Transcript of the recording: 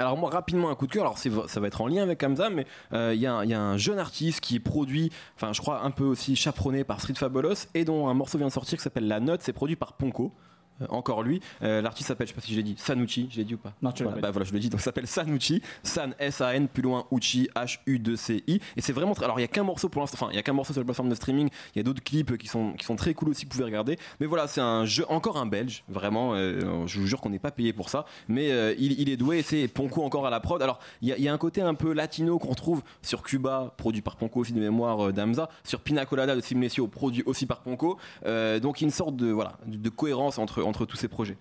Alors moi rapidement un coup de cœur. Alors ça va être en lien avec Hamza, mais euh, il y, a un jeune artiste qui est produit, enfin je crois un peu aussi chaperonné par Street Fabulous et dont un morceau vient de sortir qui s'appelle La Note. C'est produit par Ponko. Euh, encore lui. Euh, l'artiste s'appelle, je sais pas si j'ai dit, Sanucci, j'ai dit ou pas Non, tu voilà, bah voilà, je le dis, donc s'appelle Sanucci, San S-A-N, plus loin Uchi, H-U-2-C-I. Et c'est vraiment, alors il y a qu'un morceau pour l'instant, enfin il y a qu'un morceau sur la plateforme de streaming, il y a d'autres clips qui sont, qui sont très cool aussi que vous pouvez regarder. Mais voilà, c'est un jeu, encore un belge, vraiment, euh, je vous jure qu'on n'est pas payé pour ça, mais il, il, est doué et c'est Ponko encore à la prod. Alors il y a, il y a un côté un peu latino qu'on retrouve sur Cuba, produit par Ponko aussi de mémoire d'Amza, sur Pina Colada de Simnesio, produit aussi par Ponko. donc une sorte de, voilà, de, de cohérence entre, entre tous ces projets.